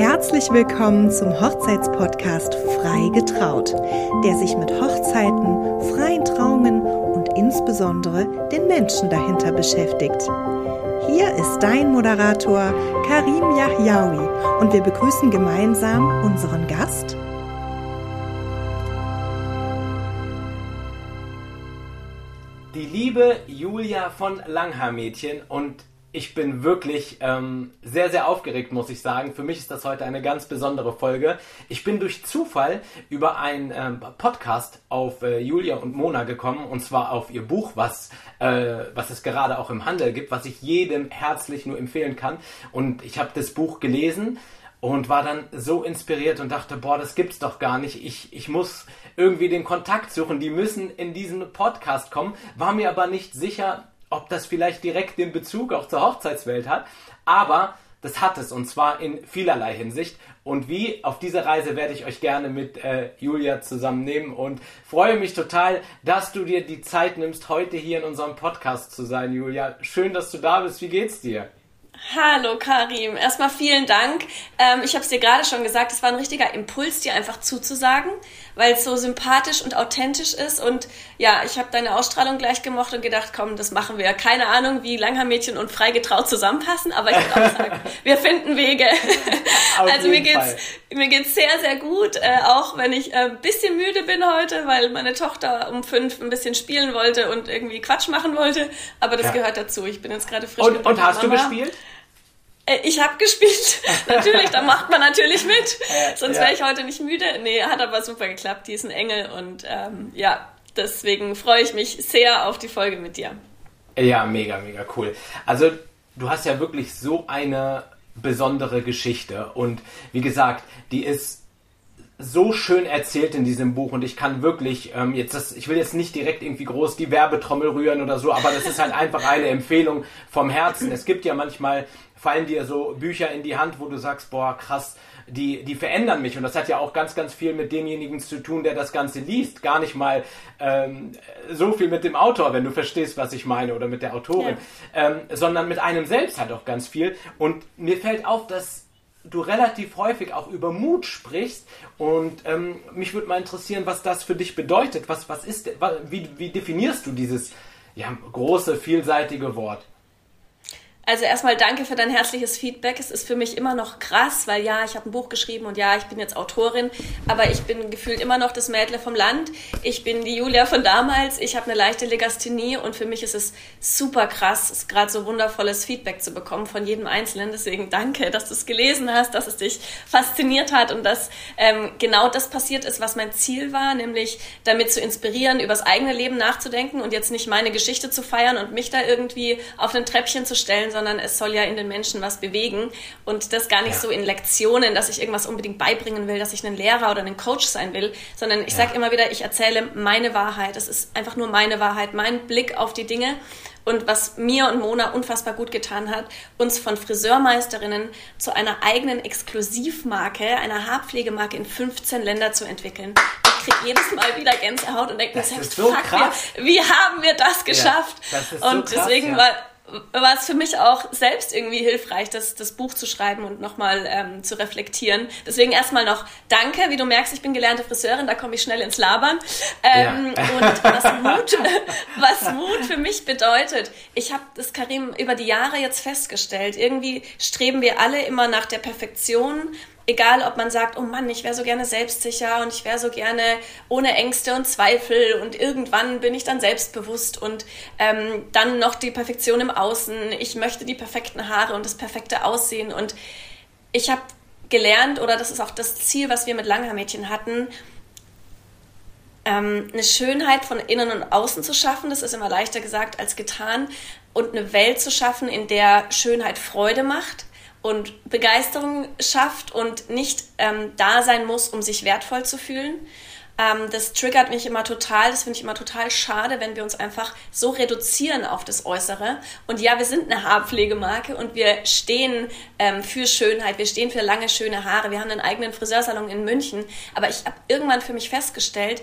Herzlich willkommen zum Hochzeitspodcast Frei getraut, der sich mit Hochzeiten, freien Trauungen und insbesondere den Menschen dahinter beschäftigt. Hier ist dein Moderator Karim Yahyaoui und wir begrüßen gemeinsam unseren Gast. Die liebe Julia von Langhaar-Mädchen und ich bin wirklich ähm, sehr, sehr aufgeregt, muss ich sagen. Für mich ist das heute eine ganz besondere Folge. Ich bin durch Zufall über einen ähm, Podcast auf äh, Julia und Mona gekommen, und zwar auf ihr Buch, was, äh, was es gerade auch im Handel gibt, was ich jedem herzlich nur empfehlen kann. Und ich habe das Buch gelesen und war dann so inspiriert und dachte, boah, das gibt's doch gar nicht. Ich, ich muss irgendwie den Kontakt suchen. Die müssen in diesen Podcast kommen. War mir aber nicht sicher, ob das vielleicht direkt den Bezug auch zur Hochzeitswelt hat, aber das hat es und zwar in vielerlei Hinsicht. Und wie auf diese Reise werde ich euch gerne mit äh, Julia zusammennehmen und freue mich total, dass du dir die Zeit nimmst, heute hier in unserem Podcast zu sein, Julia. Schön, dass du da bist. Wie geht's dir? Hallo Karim, erstmal vielen Dank. Ähm, ich habe es dir gerade schon gesagt, es war ein richtiger Impuls, dir einfach zuzusagen, weil es so sympathisch und authentisch ist. Und ja, ich habe deine Ausstrahlung gleich gemocht und gedacht, komm, das machen wir. Keine Ahnung, wie Langhaar-Mädchen und Freigetraut zusammenpassen, aber ich würde auch sagen, wir finden Wege. also mir geht's, mir geht's sehr, sehr gut, äh, auch wenn ich ein äh, bisschen müde bin heute, weil meine Tochter um fünf ein bisschen spielen wollte und irgendwie Quatsch machen wollte. Aber das ja. gehört dazu. Ich bin jetzt gerade frisch. Und, und hast Mama. du gespielt? Äh, ich habe gespielt. natürlich, da macht man natürlich mit. Sonst wäre ich heute nicht müde. Nee, hat aber super geklappt. Die ist ein Engel und ähm, ja, deswegen freue ich mich sehr auf die Folge mit dir. Ja, mega, mega cool. Also, du hast ja wirklich so eine besondere Geschichte und wie gesagt, die ist so schön erzählt in diesem Buch und ich kann wirklich ähm, jetzt das, ich will jetzt nicht direkt irgendwie groß die Werbetrommel rühren oder so, aber das ist halt einfach eine Empfehlung vom Herzen. Es gibt ja manchmal fallen dir so Bücher in die Hand, wo du sagst, boah, krass, die, die verändern mich. Und das hat ja auch ganz, ganz viel mit demjenigen zu tun, der das Ganze liest. Gar nicht mal ähm, so viel mit dem Autor, wenn du verstehst, was ich meine, oder mit der Autorin, ja. ähm, sondern mit einem selbst halt auch ganz viel. Und mir fällt auf, dass du relativ häufig auch über Mut sprichst und ähm, mich würde mal interessieren, was das für dich bedeutet. Was, was ist, wie, wie definierst du dieses ja, große, vielseitige Wort? Also erstmal danke für dein herzliches Feedback. Es ist für mich immer noch krass, weil ja, ich habe ein Buch geschrieben und ja, ich bin jetzt Autorin, aber ich bin gefühlt immer noch das Mädle vom Land. Ich bin die Julia von damals. Ich habe eine leichte Legasthenie und für mich ist es super krass, gerade so wundervolles Feedback zu bekommen von jedem Einzelnen. Deswegen danke, dass du es gelesen hast, dass es dich fasziniert hat und dass ähm, genau das passiert ist, was mein Ziel war, nämlich damit zu inspirieren, über das eigene Leben nachzudenken und jetzt nicht meine Geschichte zu feiern und mich da irgendwie auf ein Treppchen zu stellen, sondern es soll ja in den Menschen was bewegen und das gar nicht ja. so in Lektionen, dass ich irgendwas unbedingt beibringen will, dass ich ein Lehrer oder ein Coach sein will, sondern ich ja. sage immer wieder, ich erzähle meine Wahrheit. Es ist einfach nur meine Wahrheit, mein Blick auf die Dinge. Und was mir und Mona unfassbar gut getan hat, uns von Friseurmeisterinnen zu einer eigenen Exklusivmarke, einer Haarpflegemarke in 15 Länder zu entwickeln. Ich kriege jedes Mal wieder Gänsehaut und denke mir selbst, so fuck, wir, wie haben wir das geschafft? Ja, das und so krass, deswegen war war es für mich auch selbst irgendwie hilfreich, das, das Buch zu schreiben und nochmal ähm, zu reflektieren. Deswegen erstmal noch Danke. Wie du merkst, ich bin gelernte Friseurin, da komme ich schnell ins Labern. Ähm, ja. Und was Mut, was Mut für mich bedeutet, ich habe das Karim über die Jahre jetzt festgestellt. Irgendwie streben wir alle immer nach der Perfektion egal ob man sagt, oh Mann, ich wäre so gerne selbstsicher und ich wäre so gerne ohne Ängste und Zweifel und irgendwann bin ich dann selbstbewusst und ähm, dann noch die Perfektion im Außen. Ich möchte die perfekten Haare und das perfekte Aussehen und ich habe gelernt, oder das ist auch das Ziel, was wir mit Langhaarmädchen hatten, ähm, eine Schönheit von innen und außen zu schaffen. Das ist immer leichter gesagt als getan. Und eine Welt zu schaffen, in der Schönheit Freude macht und Begeisterung schafft und nicht ähm, da sein muss, um sich wertvoll zu fühlen. Ähm, das triggert mich immer total, das finde ich immer total schade, wenn wir uns einfach so reduzieren auf das Äußere. Und ja, wir sind eine Haarpflegemarke und wir stehen ähm, für Schönheit, wir stehen für lange, schöne Haare. Wir haben einen eigenen Friseursalon in München. Aber ich habe irgendwann für mich festgestellt,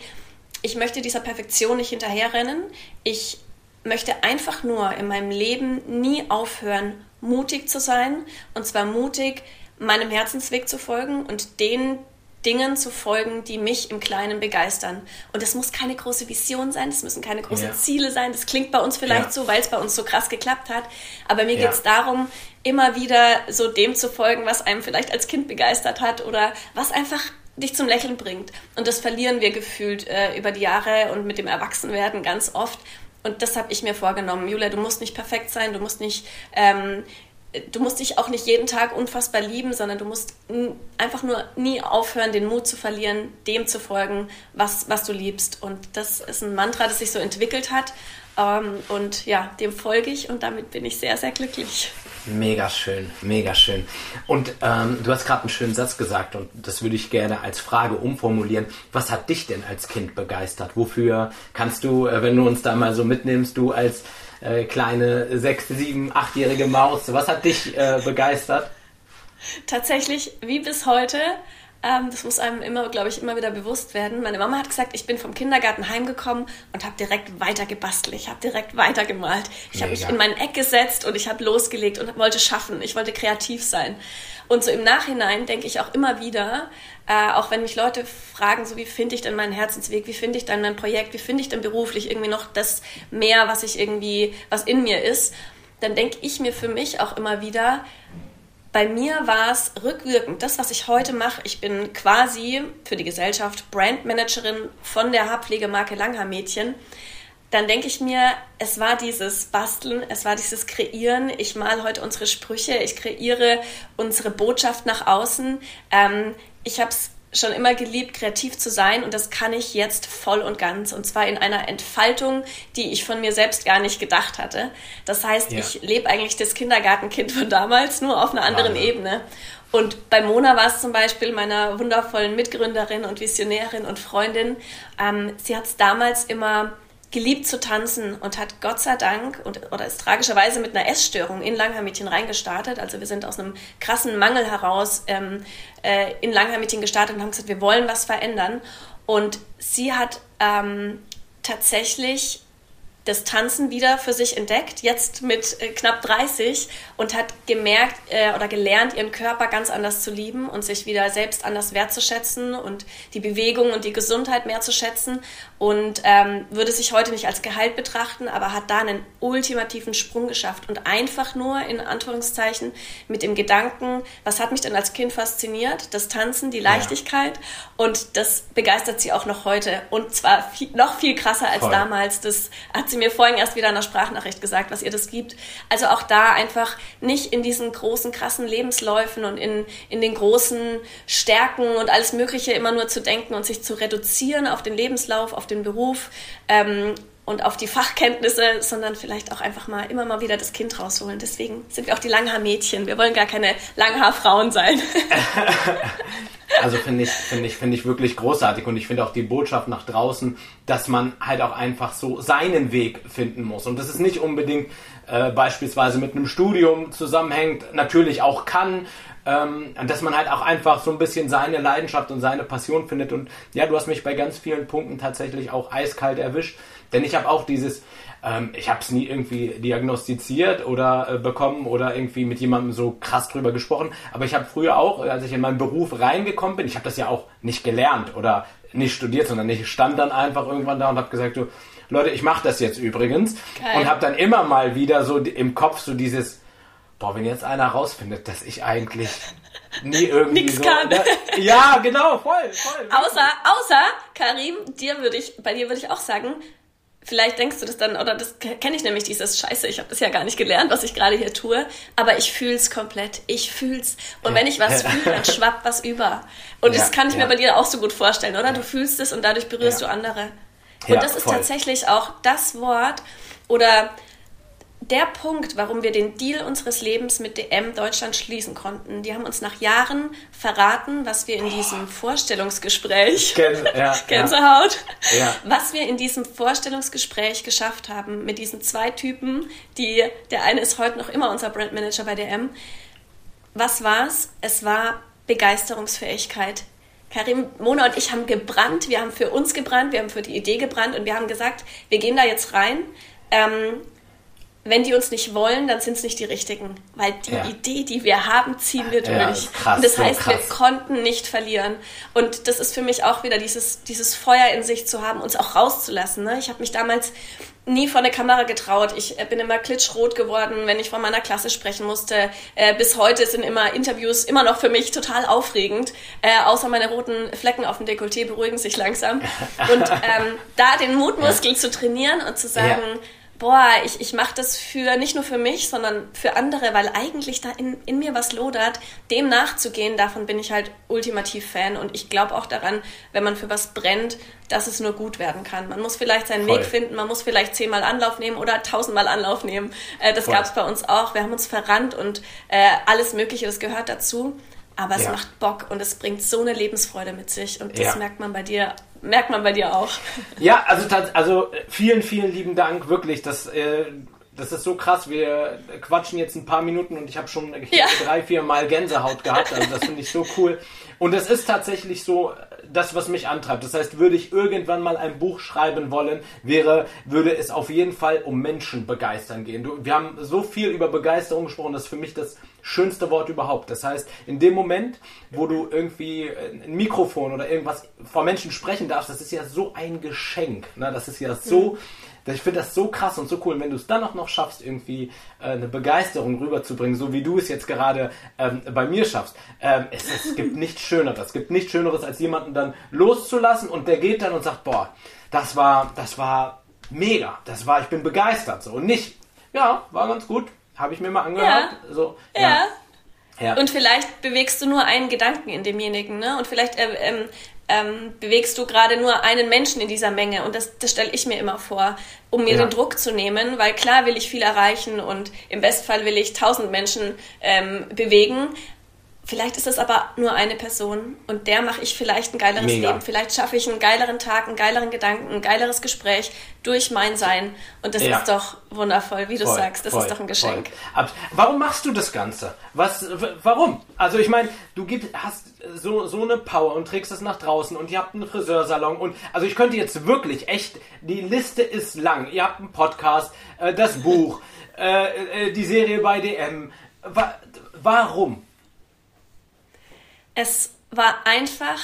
ich möchte dieser Perfektion nicht hinterherrennen. Ich möchte einfach nur in meinem Leben nie aufhören, mutig zu sein. Und zwar mutig, meinem Herzensweg zu folgen und den Dingen zu folgen, die mich im Kleinen begeistern. Und das muss keine große Vision sein, das müssen keine großen ja. Ziele sein. Das klingt bei uns vielleicht ja. so, weil es bei uns so krass geklappt hat. Aber mir ja. geht es darum, immer wieder so dem zu folgen, was einem vielleicht als Kind begeistert hat oder was einfach dich zum Lächeln bringt. Und das verlieren wir gefühlt äh, über die Jahre und mit dem Erwachsenwerden ganz oft. Und das habe ich mir vorgenommen. Julia, du musst nicht perfekt sein, du musst nicht ähm, du musst dich auch nicht jeden Tag unfassbar lieben, sondern du musst einfach nur nie aufhören, den Mut zu verlieren, dem zu folgen, was, was du liebst. Und das ist ein Mantra, das sich so entwickelt hat. Ähm, und ja, dem folge ich und damit bin ich sehr, sehr glücklich. Mega schön, mega schön. Und ähm, du hast gerade einen schönen Satz gesagt und das würde ich gerne als Frage umformulieren. Was hat dich denn als Kind begeistert? Wofür kannst du, äh, wenn du uns da mal so mitnimmst, du als äh, kleine sechs, sieben, achtjährige Maus. Was hat dich äh, begeistert? Tatsächlich, wie bis heute, ähm, das muss einem immer, glaube ich, immer wieder bewusst werden. Meine Mama hat gesagt, ich bin vom Kindergarten heimgekommen und habe direkt weiter gebastelt. Ich habe direkt weiter gemalt. Ich habe mich in mein Eck gesetzt und ich habe losgelegt und wollte schaffen. Ich wollte kreativ sein. Und so im Nachhinein denke ich auch immer wieder, äh, auch wenn mich Leute fragen, so wie finde ich denn meinen Herzensweg, wie finde ich dann mein Projekt, wie finde ich denn beruflich irgendwie noch das mehr, was ich irgendwie, was in mir ist, dann denke ich mir für mich auch immer wieder, bei mir war es rückwirkend, das, was ich heute mache, ich bin quasi für die Gesellschaft Brandmanagerin von der Haarpflegemarke Langhaar Mädchen dann denke ich mir, es war dieses Basteln, es war dieses Kreieren. Ich mal heute unsere Sprüche, ich kreiere unsere Botschaft nach außen. Ähm, ich habe es schon immer geliebt, kreativ zu sein und das kann ich jetzt voll und ganz und zwar in einer Entfaltung, die ich von mir selbst gar nicht gedacht hatte. Das heißt, ja. ich lebe eigentlich das Kindergartenkind von damals, nur auf einer anderen Wahnsinn. Ebene. Und bei Mona war es zum Beispiel meiner wundervollen Mitgründerin und Visionärin und Freundin. Ähm, sie hat es damals immer geliebt zu tanzen und hat Gott sei Dank und, oder ist tragischerweise mit einer Essstörung in Langhaar-Mädchen reingestartet. Also wir sind aus einem krassen Mangel heraus ähm, äh, in Langhaar-Mädchen gestartet und haben gesagt, wir wollen was verändern. Und sie hat ähm, tatsächlich das Tanzen wieder für sich entdeckt, jetzt mit äh, knapp 30 und hat gemerkt äh, oder gelernt, ihren Körper ganz anders zu lieben und sich wieder selbst anders wertzuschätzen und die Bewegung und die Gesundheit mehr zu schätzen und ähm, würde sich heute nicht als Gehalt betrachten, aber hat da einen ultimativen Sprung geschafft und einfach nur in Anführungszeichen mit dem Gedanken, was hat mich denn als Kind fasziniert? Das Tanzen, die Leichtigkeit ja. und das begeistert sie auch noch heute und zwar viel, noch viel krasser als Voll. damals. Das hat sie sie mir vorhin erst wieder in der Sprachnachricht gesagt, was ihr das gibt. Also auch da einfach nicht in diesen großen, krassen Lebensläufen und in, in den großen Stärken und alles Mögliche immer nur zu denken und sich zu reduzieren auf den Lebenslauf, auf den Beruf. Ähm, und auf die Fachkenntnisse, sondern vielleicht auch einfach mal immer mal wieder das Kind rausholen. Deswegen sind wir auch die Langhaar-Mädchen. Wir wollen gar keine Langhaar-Frauen sein. Also finde ich, finde ich, finde ich wirklich großartig. Und ich finde auch die Botschaft nach draußen, dass man halt auch einfach so seinen Weg finden muss. Und das ist nicht unbedingt äh, beispielsweise mit einem Studium zusammenhängt, natürlich auch kann, ähm, dass man halt auch einfach so ein bisschen seine Leidenschaft und seine Passion findet. Und ja, du hast mich bei ganz vielen Punkten tatsächlich auch eiskalt erwischt, denn ich habe auch dieses ähm, ich habe es nie irgendwie diagnostiziert oder äh, bekommen oder irgendwie mit jemandem so krass drüber gesprochen. Aber ich habe früher auch, als ich in meinen Beruf reingekommen bin, ich habe das ja auch nicht gelernt oder nicht studiert, sondern ich stand dann einfach irgendwann da und habe gesagt, du, Leute, ich mache das jetzt übrigens. Geil. Und habe dann immer mal wieder so im Kopf so dieses, boah, wenn jetzt einer rausfindet, dass ich eigentlich nie irgendwie Nix so, kann. Ne? Ja, genau, voll, voll. Außer, außer, Karim, dir würde ich, bei dir würde ich auch sagen, Vielleicht denkst du das dann, oder das kenne ich nämlich, dieses Scheiße, ich habe das ja gar nicht gelernt, was ich gerade hier tue, aber ich fühle es komplett. Ich fühl's. Und wenn ich was fühle, dann schwappt was über. Und ja, das kann ich ja. mir bei dir auch so gut vorstellen, oder? Du fühlst es und dadurch berührst du andere. Und das ist voll. tatsächlich auch das Wort oder der Punkt, warum wir den Deal unseres Lebens mit DM Deutschland schließen konnten. Die haben uns nach Jahren verraten, was wir in diesem Vorstellungsgespräch, Gän ja, Gänsehaut, ja. was wir in diesem Vorstellungsgespräch geschafft haben mit diesen zwei Typen, die, der eine ist heute noch immer unser Brandmanager bei DM. Was war's? Es war Begeisterungsfähigkeit. Karim, Mona und ich haben gebrannt, wir haben für uns gebrannt, wir haben für die Idee gebrannt und wir haben gesagt, wir gehen da jetzt rein. Ähm, wenn die uns nicht wollen, dann sind es nicht die richtigen. Weil die ja. Idee, die wir haben, ziehen wir durch. Ja, krass, und das so heißt, krass. wir konnten nicht verlieren. Und das ist für mich auch wieder dieses, dieses Feuer in sich zu haben, uns auch rauszulassen. Ne? Ich habe mich damals nie vor eine Kamera getraut. Ich äh, bin immer klitschrot geworden, wenn ich vor meiner Klasse sprechen musste. Äh, bis heute sind immer Interviews immer noch für mich total aufregend. Äh, außer meine roten Flecken auf dem Dekolleté beruhigen sich langsam. Und ähm, da den Mutmuskel ja. zu trainieren und zu sagen, ja boah, ich, ich mache das für nicht nur für mich, sondern für andere, weil eigentlich da in, in mir was lodert, dem nachzugehen, davon bin ich halt ultimativ Fan und ich glaube auch daran, wenn man für was brennt, dass es nur gut werden kann. Man muss vielleicht seinen Voll. Weg finden, man muss vielleicht zehnmal Anlauf nehmen oder tausendmal Anlauf nehmen. Äh, das gab es bei uns auch. Wir haben uns verrannt und äh, alles Mögliche, das gehört dazu. Aber es ja. macht Bock und es bringt so eine Lebensfreude mit sich und das ja. merkt man bei dir merkt man bei dir auch. Ja, also, also vielen, vielen lieben Dank, wirklich. Das, äh, das ist so krass. Wir quatschen jetzt ein paar Minuten und ich habe schon ja. drei, vier Mal Gänsehaut gehabt. Also das finde ich so cool. Und es ist tatsächlich so, das, was mich antreibt. Das heißt, würde ich irgendwann mal ein Buch schreiben wollen, wäre, würde es auf jeden Fall um Menschen begeistern gehen. Du, wir haben so viel über Begeisterung gesprochen, das ist für mich das schönste Wort überhaupt. Das heißt, in dem Moment, wo du irgendwie ein Mikrofon oder irgendwas vor Menschen sprechen darfst, das ist ja so ein Geschenk. Ne? Das ist ja so. Mhm ich finde das so krass und so cool. Und wenn du es dann auch noch schaffst, irgendwie äh, eine Begeisterung rüberzubringen, so wie du es jetzt gerade ähm, bei mir schaffst, ähm, es, es gibt nichts Schöneres. Es gibt nichts Schöneres, als jemanden dann loszulassen und der geht dann und sagt, boah, das war, das war mega. Das war, ich bin begeistert. So. Und nicht, ja, war ganz gut. Habe ich mir mal angehört. Ja. So, ja. ja. Und vielleicht bewegst du nur einen Gedanken in demjenigen, ne? Und vielleicht äh, ähm, ähm, bewegst du gerade nur einen Menschen in dieser Menge. Und das, das stelle ich mir immer vor, um mir ja. den Druck zu nehmen, weil klar will ich viel erreichen und im Bestfall will ich tausend Menschen ähm, bewegen. Vielleicht ist es aber nur eine Person und der mache ich vielleicht ein geileres Mega. Leben. Vielleicht schaffe ich einen geileren Tag, einen geileren Gedanken, ein geileres Gespräch durch mein Sein. Und das ja. ist doch wundervoll, wie du voll, sagst. Das voll, ist doch ein Geschenk. Warum machst du das Ganze? Was, warum? Also ich meine, du gibst, hast so, so eine Power und trägst das nach draußen und ihr habt einen Friseursalon und also ich könnte jetzt wirklich echt, die Liste ist lang. Ihr habt einen Podcast, äh, das Buch, äh, äh, die Serie bei DM. Wa warum? Es war einfach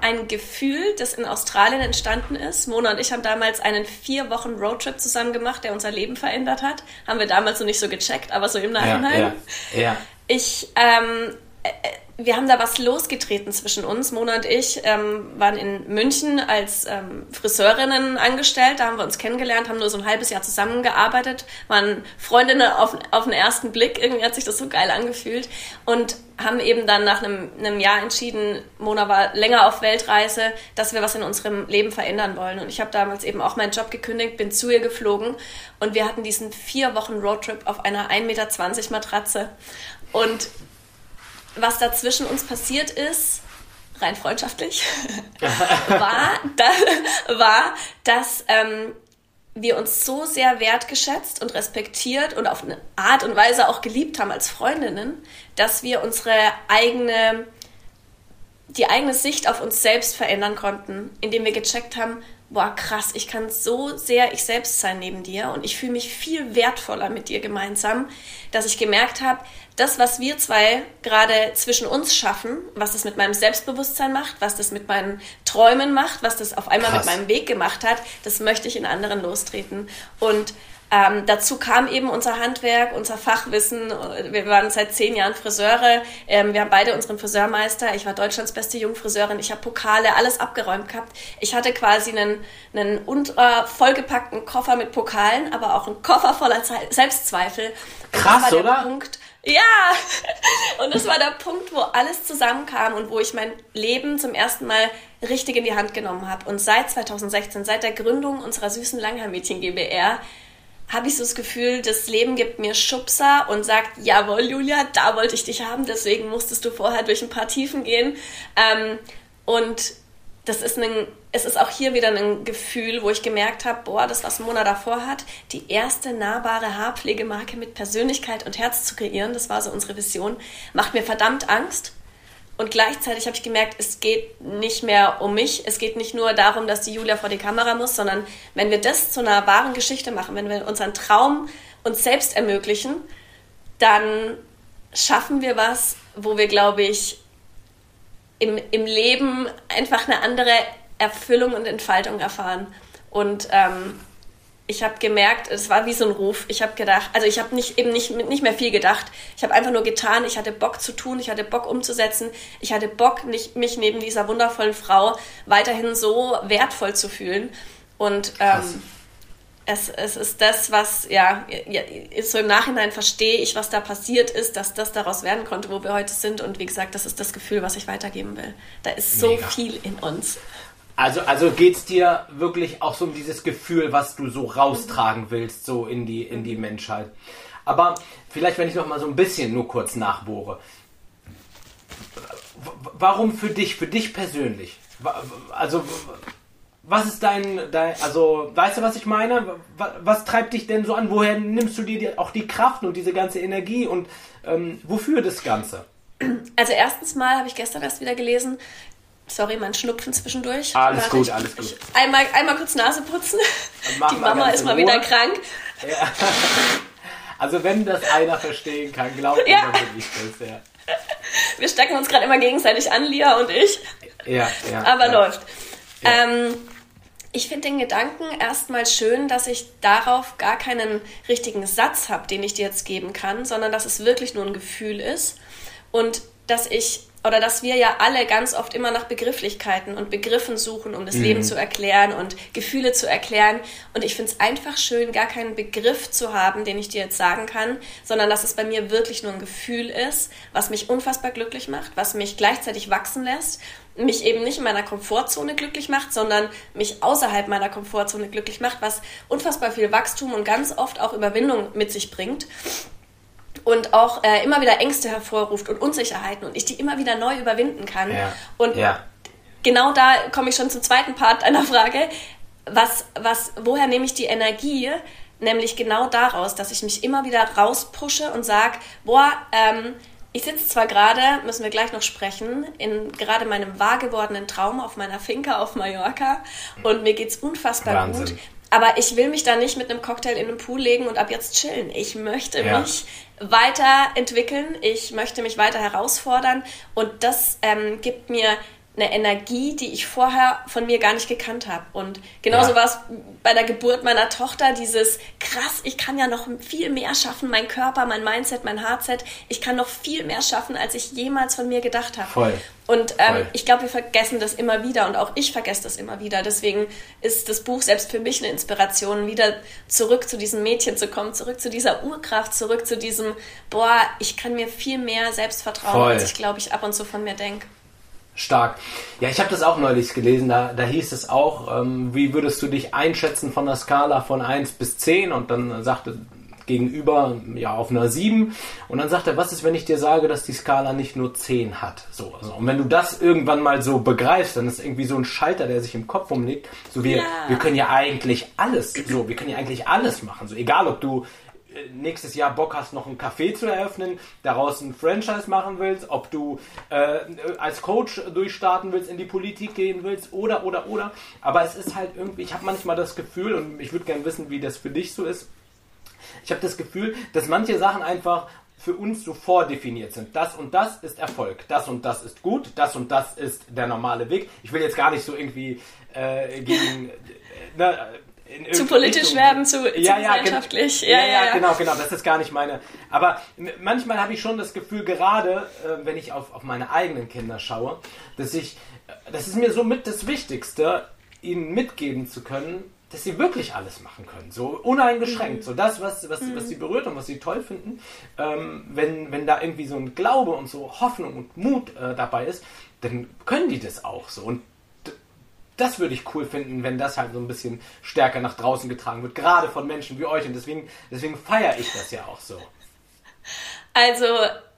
ein Gefühl, das in Australien entstanden ist. Mona und ich haben damals einen vier Wochen Roadtrip zusammen gemacht, der unser Leben verändert hat. Haben wir damals so nicht so gecheckt, aber so im Nachhinein. Ja, ja, Ich ähm, äh, wir haben da was losgetreten zwischen uns. Mona und ich ähm, waren in München als ähm, Friseurinnen angestellt. Da haben wir uns kennengelernt, haben nur so ein halbes Jahr zusammengearbeitet, waren Freundinnen auf, auf den ersten Blick. Irgendwie hat sich das so geil angefühlt. Und haben eben dann nach einem, einem Jahr entschieden, Mona war länger auf Weltreise, dass wir was in unserem Leben verändern wollen. Und ich habe damals eben auch meinen Job gekündigt, bin zu ihr geflogen und wir hatten diesen vier Wochen Roadtrip auf einer 1,20 Meter Matratze. Und was da zwischen uns passiert ist, rein freundschaftlich, war, da, war, dass ähm, wir uns so sehr wertgeschätzt und respektiert und auf eine Art und Weise auch geliebt haben als Freundinnen, dass wir unsere eigene, die eigene Sicht auf uns selbst verändern konnten, indem wir gecheckt haben, boah, krass, ich kann so sehr ich selbst sein neben dir und ich fühle mich viel wertvoller mit dir gemeinsam, dass ich gemerkt habe, das, was wir zwei gerade zwischen uns schaffen, was das mit meinem Selbstbewusstsein macht, was das mit meinen Träumen macht, was das auf einmal Krass. mit meinem Weg gemacht hat, das möchte ich in anderen lostreten. Und ähm, dazu kam eben unser Handwerk, unser Fachwissen. Wir waren seit zehn Jahren Friseure. Ähm, wir haben beide unseren Friseurmeister. Ich war Deutschlands beste Jungfriseurin. Ich habe Pokale, alles abgeräumt gehabt. Ich hatte quasi einen, einen unter, vollgepackten Koffer mit Pokalen, aber auch einen Koffer voller Ze Selbstzweifel. Krass, oder? Punkt, ja, und das war der Punkt, wo alles zusammenkam und wo ich mein Leben zum ersten Mal richtig in die Hand genommen habe. Und seit 2016, seit der Gründung unserer süßen Langhaar-Mädchen GBR, habe ich so das Gefühl, das Leben gibt mir Schubser und sagt, jawohl, Julia, da wollte ich dich haben, deswegen musstest du vorher durch ein paar Tiefen gehen. Ähm, und das ist ein, es ist auch hier wieder ein Gefühl, wo ich gemerkt habe, boah, das, was Mona davor hat, die erste nahbare Haarpflegemarke mit Persönlichkeit und Herz zu kreieren, das war so unsere Vision, macht mir verdammt Angst. Und gleichzeitig habe ich gemerkt, es geht nicht mehr um mich. Es geht nicht nur darum, dass die Julia vor die Kamera muss, sondern wenn wir das zu einer wahren Geschichte machen, wenn wir unseren Traum uns selbst ermöglichen, dann schaffen wir was, wo wir, glaube ich, im, im Leben einfach eine andere Erfüllung und Entfaltung erfahren. Und ähm, ich habe gemerkt, es war wie so ein Ruf. Ich habe gedacht, also ich habe nicht, eben nicht, nicht mehr viel gedacht. Ich habe einfach nur getan. Ich hatte Bock zu tun. Ich hatte Bock umzusetzen. Ich hatte Bock, nicht, mich neben dieser wundervollen Frau weiterhin so wertvoll zu fühlen. Und ähm, es, es ist das, was, ja, so im Nachhinein verstehe ich, was da passiert ist, dass das daraus werden konnte, wo wir heute sind. Und wie gesagt, das ist das Gefühl, was ich weitergeben will. Da ist so Mega. viel in uns. Also, also geht es dir wirklich auch so um dieses Gefühl, was du so raustragen willst, so in die, in die Menschheit. Aber vielleicht, wenn ich noch mal so ein bisschen nur kurz nachbohre. Warum für dich, für dich persönlich? Also, was ist dein, dein, also, weißt du, was ich meine? Was, was, treibt dich denn so an? Woher nimmst du dir auch die Kraft und diese ganze Energie und ähm, wofür das Ganze? Also erstens mal habe ich gestern erst wieder gelesen, sorry, mein Schnupfen zwischendurch. Alles Warte, gut, alles gut. Einmal, einmal kurz Nase putzen. die Mama ist mal Ruhe. wieder krank. Ja. Also wenn das einer verstehen kann, glaubt mir, ja. dann bin ich das, ja. Wir stecken uns gerade immer gegenseitig an, Lia und ich. Ja, ja. Aber ja. läuft. Ja. Ähm, ich finde den Gedanken erstmal schön, dass ich darauf gar keinen richtigen Satz habe, den ich dir jetzt geben kann, sondern dass es wirklich nur ein Gefühl ist und dass ich oder dass wir ja alle ganz oft immer nach Begrifflichkeiten und Begriffen suchen, um das mhm. Leben zu erklären und Gefühle zu erklären. Und ich finde es einfach schön, gar keinen Begriff zu haben, den ich dir jetzt sagen kann, sondern dass es bei mir wirklich nur ein Gefühl ist, was mich unfassbar glücklich macht, was mich gleichzeitig wachsen lässt mich eben nicht in meiner Komfortzone glücklich macht, sondern mich außerhalb meiner Komfortzone glücklich macht, was unfassbar viel Wachstum und ganz oft auch Überwindung mit sich bringt und auch äh, immer wieder Ängste hervorruft und Unsicherheiten und ich die immer wieder neu überwinden kann. Ja. Und ja. genau da komme ich schon zum zweiten Part deiner Frage. Was, was, woher nehme ich die Energie? Nämlich genau daraus, dass ich mich immer wieder rauspushe und sage, boah, ähm, ich sitze zwar gerade, müssen wir gleich noch sprechen, in gerade meinem wahr gewordenen Traum auf meiner Finca auf Mallorca und mir geht es unfassbar Wahnsinn. gut. Aber ich will mich da nicht mit einem Cocktail in den Pool legen und ab jetzt chillen. Ich möchte ja. mich weiterentwickeln, ich möchte mich weiter herausfordern. Und das ähm, gibt mir eine Energie, die ich vorher von mir gar nicht gekannt habe. Und genauso ja. war es bei der Geburt meiner Tochter, dieses krass, ich kann ja noch viel mehr schaffen, mein Körper, mein Mindset, mein Hardset, ich kann noch viel mehr schaffen, als ich jemals von mir gedacht habe. Voll. Und ähm, ich glaube, wir vergessen das immer wieder und auch ich vergesse das immer wieder. Deswegen ist das Buch selbst für mich eine Inspiration, wieder zurück zu diesem Mädchen zu kommen, zurück zu dieser Urkraft, zurück zu diesem, boah, ich kann mir viel mehr selbst vertrauen, Voll. als ich glaube ich ab und zu von mir denke stark. Ja, ich habe das auch neulich gelesen, da, da hieß es auch, ähm, wie würdest du dich einschätzen von der Skala von 1 bis 10 und dann sagte gegenüber ja auf einer 7 und dann sagt er, was ist, wenn ich dir sage, dass die Skala nicht nur 10 hat? So, also, und wenn du das irgendwann mal so begreifst, dann ist irgendwie so ein Schalter, der sich im Kopf umlegt, so wir, ja. wir können ja eigentlich alles, so, wir können ja eigentlich alles machen, so egal ob du nächstes Jahr Bock hast, noch ein Café zu eröffnen, daraus ein Franchise machen willst, ob du äh, als Coach durchstarten willst, in die Politik gehen willst oder, oder, oder. Aber es ist halt irgendwie, ich habe manchmal das Gefühl, und ich würde gerne wissen, wie das für dich so ist, ich habe das Gefühl, dass manche Sachen einfach für uns so vordefiniert sind. Das und das ist Erfolg, das und das ist gut, das und das ist der normale Weg. Ich will jetzt gar nicht so irgendwie äh, gegen... Äh, ne, zu politisch Richtung. werden, zu, ja, zu ja, gesellschaftlich. Ja, ja, ja, genau, genau. Das ist gar nicht meine. Aber manchmal habe ich schon das Gefühl, gerade äh, wenn ich auf, auf meine eigenen Kinder schaue, dass ich, äh, das ist mir so mit das Wichtigste, ihnen mitgeben zu können, dass sie wirklich alles machen können, so uneingeschränkt, mhm. so das, was, was, mhm. was sie berührt und was sie toll finden, ähm, wenn, wenn da irgendwie so ein Glaube und so Hoffnung und Mut äh, dabei ist, dann können die das auch so. Und das würde ich cool finden, wenn das halt so ein bisschen stärker nach draußen getragen wird, gerade von Menschen wie euch. Und deswegen, deswegen feiere ich das ja auch so. Also,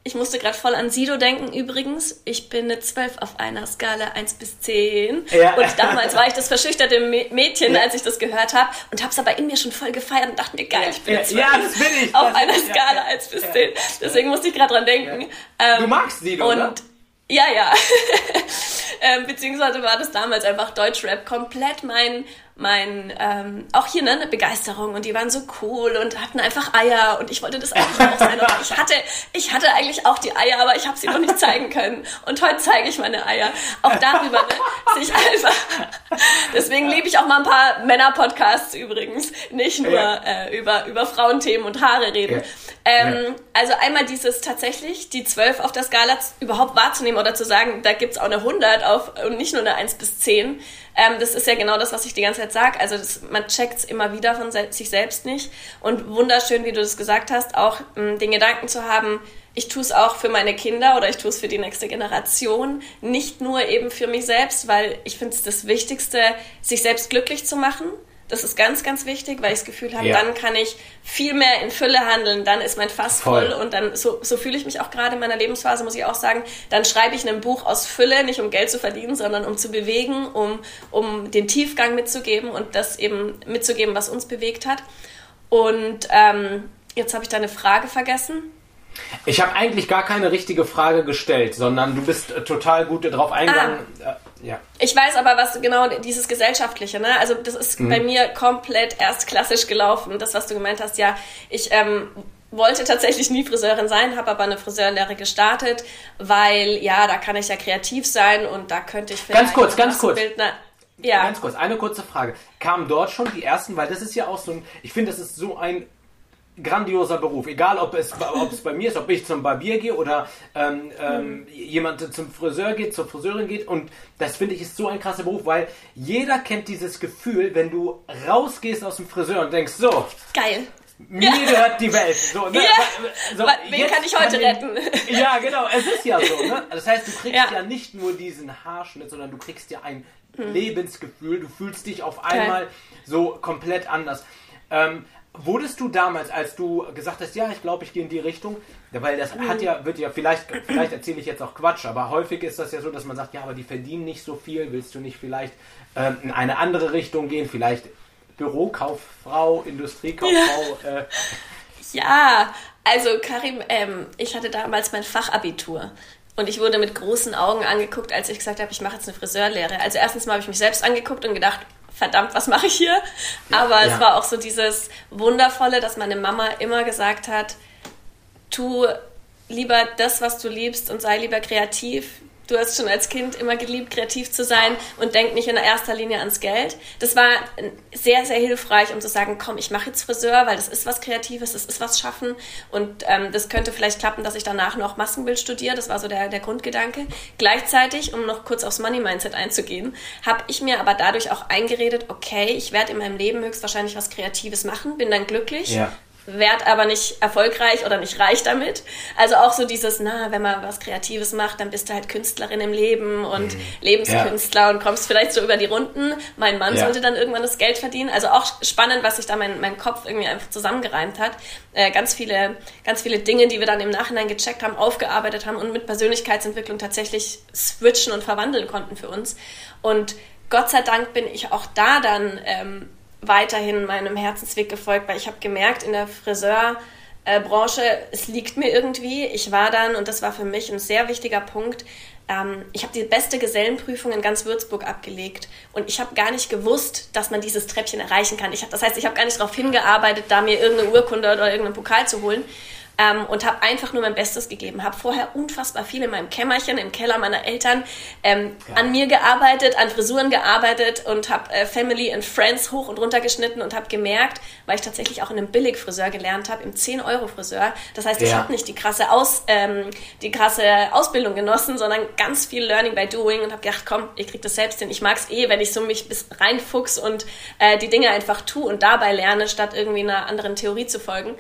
ich musste gerade voll an Sido denken übrigens. Ich bin eine 12 auf einer Skala 1 bis 10. Ja. Und damals war ich das verschüchterte Mädchen, ja. als ich das gehört habe. Und habe es aber in mir schon voll gefeiert und dachte mir, geil, ich bin ja, 12 ja, das bin ich. auf einer Skala 1 bis 10. Deswegen musste ich gerade dran denken. Ähm, du magst Sido, und, oder? Ja, ja. ähm, beziehungsweise war das damals einfach Deutschrap komplett mein, mein, ähm, auch hier ne, eine Begeisterung und die waren so cool und hatten einfach Eier und ich wollte das eigentlich auch sein. Und ich hatte, ich hatte eigentlich auch die Eier, aber ich habe sie noch nicht zeigen können. Und heute zeige ich meine Eier. Auch darüber ne, sich einfach. Deswegen liebe ich auch mal ein paar Männer-Podcasts übrigens, nicht nur ja. äh, über über Frauenthemen und Haare reden. Ja. Ähm, ja. Also einmal dieses tatsächlich die zwölf auf der Skala überhaupt wahrzunehmen oder zu sagen, da gibt's auch eine 100 auf und nicht nur eine 1 bis 10 ähm, das ist ja genau das, was ich die ganze Zeit sage. Also das, man checkt es immer wieder von se sich selbst nicht. Und wunderschön, wie du das gesagt hast, auch ähm, den Gedanken zu haben, ich tue es auch für meine Kinder oder ich tue es für die nächste Generation, nicht nur eben für mich selbst, weil ich finde es das Wichtigste, sich selbst glücklich zu machen das ist ganz, ganz wichtig, weil ich das Gefühl habe, ja. dann kann ich viel mehr in Fülle handeln, dann ist mein Fass voll, voll und dann, so, so fühle ich mich auch gerade in meiner Lebensphase, muss ich auch sagen, dann schreibe ich ein Buch aus Fülle, nicht um Geld zu verdienen, sondern um zu bewegen, um, um den Tiefgang mitzugeben und das eben mitzugeben, was uns bewegt hat. Und ähm, jetzt habe ich deine Frage vergessen. Ich habe eigentlich gar keine richtige Frage gestellt, sondern du bist äh, total gut darauf eingegangen. Ah. Ja. Ich weiß aber, was genau dieses Gesellschaftliche, ne? Also das ist mhm. bei mir komplett erst klassisch gelaufen. Das, was du gemeint hast, ja, ich ähm, wollte tatsächlich nie Friseurin sein, habe aber eine Friseurlehre gestartet, weil ja, da kann ich ja kreativ sein und da könnte ich vielleicht. Ganz kurz, ganz kurz. Ja. Ganz kurz, eine kurze Frage. Kamen dort schon die ersten, weil das ist ja auch so ein, ich finde, das ist so ein grandioser Beruf. Egal, ob es, ob es bei mir ist, ob ich zum Barbier gehe oder ähm, ähm, jemand zum Friseur geht, zur Friseurin geht. Und das finde ich ist so ein krasser Beruf, weil jeder kennt dieses Gefühl, wenn du rausgehst aus dem Friseur und denkst, so. Geil. Mir ja. gehört die Welt. So, ne? ja. so, Wen kann ich heute kann retten? ja, genau. Es ist ja so. Ne? Das heißt, du kriegst ja. ja nicht nur diesen Haarschnitt, sondern du kriegst ja ein. Lebensgefühl. Du fühlst dich auf einmal okay. so komplett anders. Ähm, Wurdest du damals, als du gesagt hast, ja, ich glaube, ich gehe in die Richtung, weil das hat ja, wird ja, vielleicht, vielleicht erzähle ich jetzt auch Quatsch, aber häufig ist das ja so, dass man sagt, ja, aber die verdienen nicht so viel, willst du nicht vielleicht ähm, in eine andere Richtung gehen, vielleicht Bürokauffrau, Industriekauffrau? Ja, äh. ja also Karim, ähm, ich hatte damals mein Fachabitur. Und ich wurde mit großen Augen angeguckt, als ich gesagt habe, ich mache jetzt eine Friseurlehre. Also erstens mal habe ich mich selbst angeguckt und gedacht, verdammt, was mache ich hier? Aber ja. es war auch so dieses Wundervolle, dass meine Mama immer gesagt hat, tu lieber das, was du liebst und sei lieber kreativ. Du hast schon als Kind immer geliebt, kreativ zu sein und denk nicht in erster Linie ans Geld. Das war sehr, sehr hilfreich, um zu sagen, komm, ich mache jetzt Friseur, weil das ist was Kreatives, das ist was Schaffen und ähm, das könnte vielleicht klappen, dass ich danach noch Maskenbild studiere. Das war so der, der Grundgedanke. Gleichzeitig, um noch kurz aufs Money Mindset einzugehen, habe ich mir aber dadurch auch eingeredet, okay, ich werde in meinem Leben höchstwahrscheinlich was Kreatives machen, bin dann glücklich, ja werd aber nicht erfolgreich oder nicht reich damit. Also auch so dieses, na, wenn man was Kreatives macht, dann bist du halt Künstlerin im Leben und mhm. Lebenskünstler ja. und kommst vielleicht so über die Runden. Mein Mann ja. sollte dann irgendwann das Geld verdienen. Also auch spannend, was sich da mein, mein Kopf irgendwie einfach zusammengereimt hat. Äh, ganz viele, ganz viele Dinge, die wir dann im Nachhinein gecheckt haben, aufgearbeitet haben und mit Persönlichkeitsentwicklung tatsächlich switchen und verwandeln konnten für uns. Und Gott sei Dank bin ich auch da dann ähm, weiterhin meinem Herzensweg gefolgt, weil ich habe gemerkt, in der Friseurbranche, es liegt mir irgendwie. Ich war dann, und das war für mich ein sehr wichtiger Punkt, ähm, ich habe die beste Gesellenprüfung in ganz Würzburg abgelegt und ich habe gar nicht gewusst, dass man dieses Treppchen erreichen kann. Ich hab, das heißt, ich habe gar nicht darauf hingearbeitet, da mir irgendeine Urkunde oder irgendeinen Pokal zu holen ähm, und habe einfach nur mein Bestes gegeben. Habe vorher unfassbar viel in meinem Kämmerchen, im Keller meiner Eltern ähm, ja. an mir gearbeitet, an Frisuren gearbeitet und habe äh, Family and Friends hoch und runter geschnitten und habe gemerkt, weil ich tatsächlich auch in einem Billigfriseur gelernt habe, im 10-Euro-Friseur. Das heißt, ja. ich habe nicht die krasse, Aus, ähm, die krasse Ausbildung genossen, sondern ganz viel Learning by Doing und habe gedacht, komm, ich krieg das selbst hin. Ich mag es eh, wenn ich so mich bis reinfuchs und äh, die Dinge einfach tue und dabei lerne, statt irgendwie einer anderen Theorie zu folgen.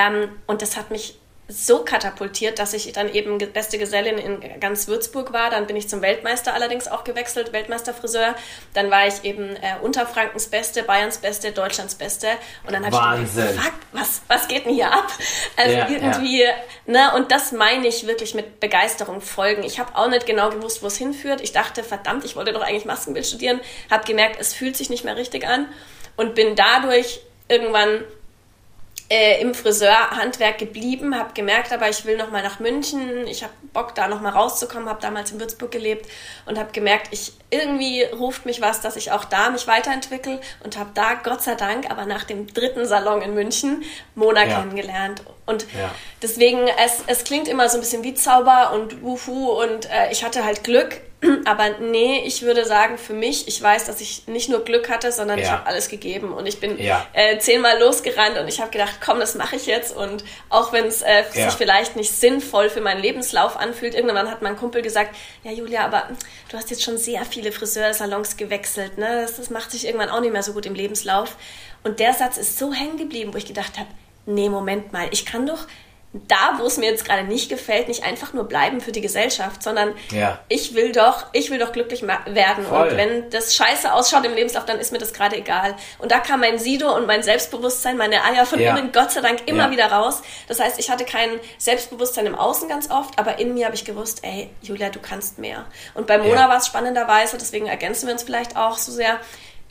Ähm, und das hat mich so katapultiert, dass ich dann eben beste Gesellin in ganz Würzburg war. Dann bin ich zum Weltmeister allerdings auch gewechselt, Weltmeisterfriseur. Dann war ich eben äh, Unterfrankens Beste, Bayerns Beste, Deutschlands Beste. Und dann habe ich gedacht, fuck, was, was geht denn hier ab? Also ja, irgendwie, ja. ne, und das meine ich wirklich mit Begeisterung folgen. Ich habe auch nicht genau gewusst, wo es hinführt. Ich dachte, verdammt, ich wollte doch eigentlich Maskenbild studieren. Habe gemerkt, es fühlt sich nicht mehr richtig an und bin dadurch irgendwann äh, im Friseurhandwerk geblieben, habe gemerkt, aber ich will noch mal nach München. Ich habe Bock, da noch mal rauszukommen. Habe damals in Würzburg gelebt und habe gemerkt, ich irgendwie ruft mich was, dass ich auch da mich weiterentwickle und habe da Gott sei Dank, aber nach dem dritten Salon in München Mona ja. kennengelernt. Und ja. deswegen es, es klingt immer so ein bisschen wie Zauber und Wuhu und äh, ich hatte halt Glück aber nee, ich würde sagen, für mich, ich weiß, dass ich nicht nur Glück hatte, sondern ja. ich habe alles gegeben und ich bin ja. äh, zehnmal losgerannt und ich habe gedacht, komm, das mache ich jetzt und auch wenn es äh, ja. sich vielleicht nicht sinnvoll für meinen Lebenslauf anfühlt, irgendwann hat mein Kumpel gesagt, ja Julia, aber du hast jetzt schon sehr viele Friseursalons gewechselt, ne? das, das macht sich irgendwann auch nicht mehr so gut im Lebenslauf und der Satz ist so hängen geblieben, wo ich gedacht habe, nee, Moment mal, ich kann doch da, wo es mir jetzt gerade nicht gefällt, nicht einfach nur bleiben für die Gesellschaft, sondern ja. ich will doch, ich will doch glücklich werden. Voll. Und wenn das scheiße ausschaut im Lebenslauf, dann ist mir das gerade egal. Und da kam mein Sido und mein Selbstbewusstsein, meine Eier von ja. innen, Gott sei Dank, immer ja. wieder raus. Das heißt, ich hatte kein Selbstbewusstsein im Außen ganz oft, aber in mir habe ich gewusst, ey, Julia, du kannst mehr. Und bei Mona war es spannenderweise, deswegen ergänzen wir uns vielleicht auch so sehr,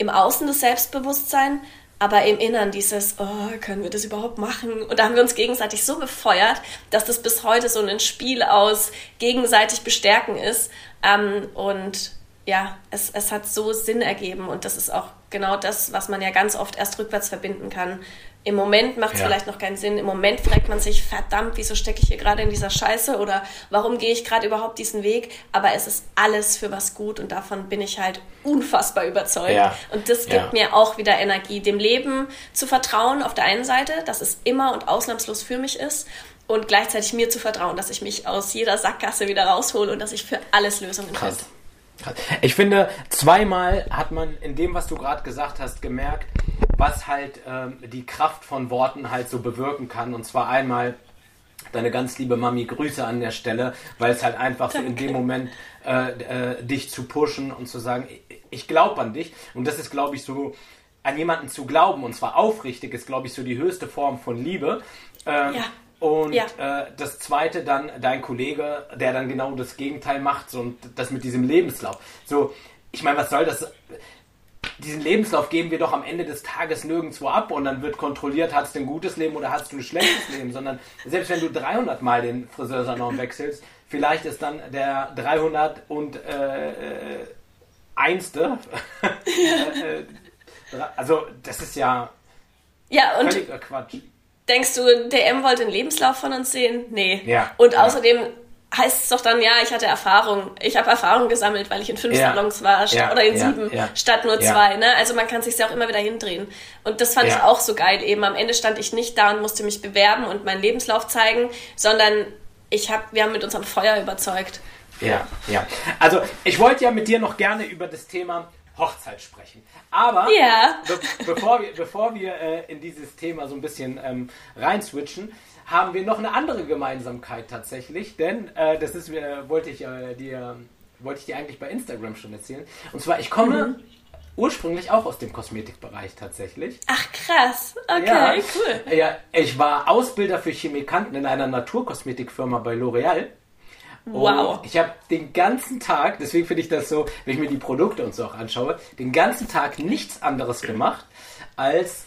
im Außen das Selbstbewusstsein, aber im Innern dieses, oh, können wir das überhaupt machen? Und da haben wir uns gegenseitig so befeuert, dass das bis heute so ein Spiel aus gegenseitig bestärken ist. Ähm, und ja, es, es hat so Sinn ergeben und das ist auch genau das, was man ja ganz oft erst rückwärts verbinden kann. Im Moment macht es ja. vielleicht noch keinen Sinn. Im Moment fragt man sich, verdammt, wieso stecke ich hier gerade in dieser Scheiße oder warum gehe ich gerade überhaupt diesen Weg? Aber es ist alles für was gut und davon bin ich halt unfassbar überzeugt. Ja. Und das gibt ja. mir auch wieder Energie, dem Leben zu vertrauen auf der einen Seite, dass es immer und ausnahmslos für mich ist und gleichzeitig mir zu vertrauen, dass ich mich aus jeder Sackgasse wieder raushole und dass ich für alles Lösungen finde. Ich finde, zweimal hat man in dem, was du gerade gesagt hast, gemerkt, was halt ähm, die Kraft von Worten halt so bewirken kann. Und zwar einmal deine ganz liebe Mami, Grüße an der Stelle, weil es halt einfach Danke. so in dem Moment äh, äh, dich zu pushen und zu sagen, ich, ich glaube an dich. Und das ist, glaube ich, so, an jemanden zu glauben, und zwar aufrichtig, ist, glaube ich, so die höchste Form von Liebe. Ähm, ja. Und ja. äh, das zweite dann dein Kollege, der dann genau das Gegenteil macht so, und das mit diesem Lebenslauf. So, ich meine, was soll das? Diesen Lebenslauf geben wir doch am Ende des Tages nirgendwo ab und dann wird kontrolliert, hast du ein gutes Leben oder hast du ein schlechtes Leben, sondern selbst wenn du 300 Mal den Friseursalon wechselst, vielleicht ist dann der 300 und äh, äh, einste. Äh, äh, also das ist ja, ja und völliger Quatsch. Denkst du, DM wollte einen Lebenslauf von uns sehen? Nee. Ja. Und außerdem ja. heißt es doch dann, ja, ich hatte Erfahrung. Ich habe Erfahrung gesammelt, weil ich in fünf ja. Salons war oder in sieben statt nur zwei. Ne? Also man kann sich ja auch immer wieder hindrehen. Und das fand ich auch so geil eben. Am Ende stand ich nicht da und musste mich bewerben und meinen Lebenslauf zeigen, sondern ich hab, wir haben mit unserem Feuer überzeugt. Ja, ja. Also ich wollte ja mit dir noch gerne über das Thema Hochzeit sprechen. Aber ja. be bevor wir, bevor wir äh, in dieses Thema so ein bisschen ähm, reinswitchen, haben wir noch eine andere Gemeinsamkeit tatsächlich, denn äh, das ist, äh, wollte ich äh, dir wollte ich dir eigentlich bei Instagram schon erzählen. Und zwar, ich komme mhm. ursprünglich auch aus dem Kosmetikbereich tatsächlich. Ach krass, okay, ja, cool. Ja, ich war Ausbilder für Chemikanten in einer Naturkosmetikfirma bei L'Oreal. Wow. Und ich habe den ganzen Tag, deswegen finde ich das so, wenn ich mir die Produkte und so auch anschaue, den ganzen Tag nichts anderes gemacht, als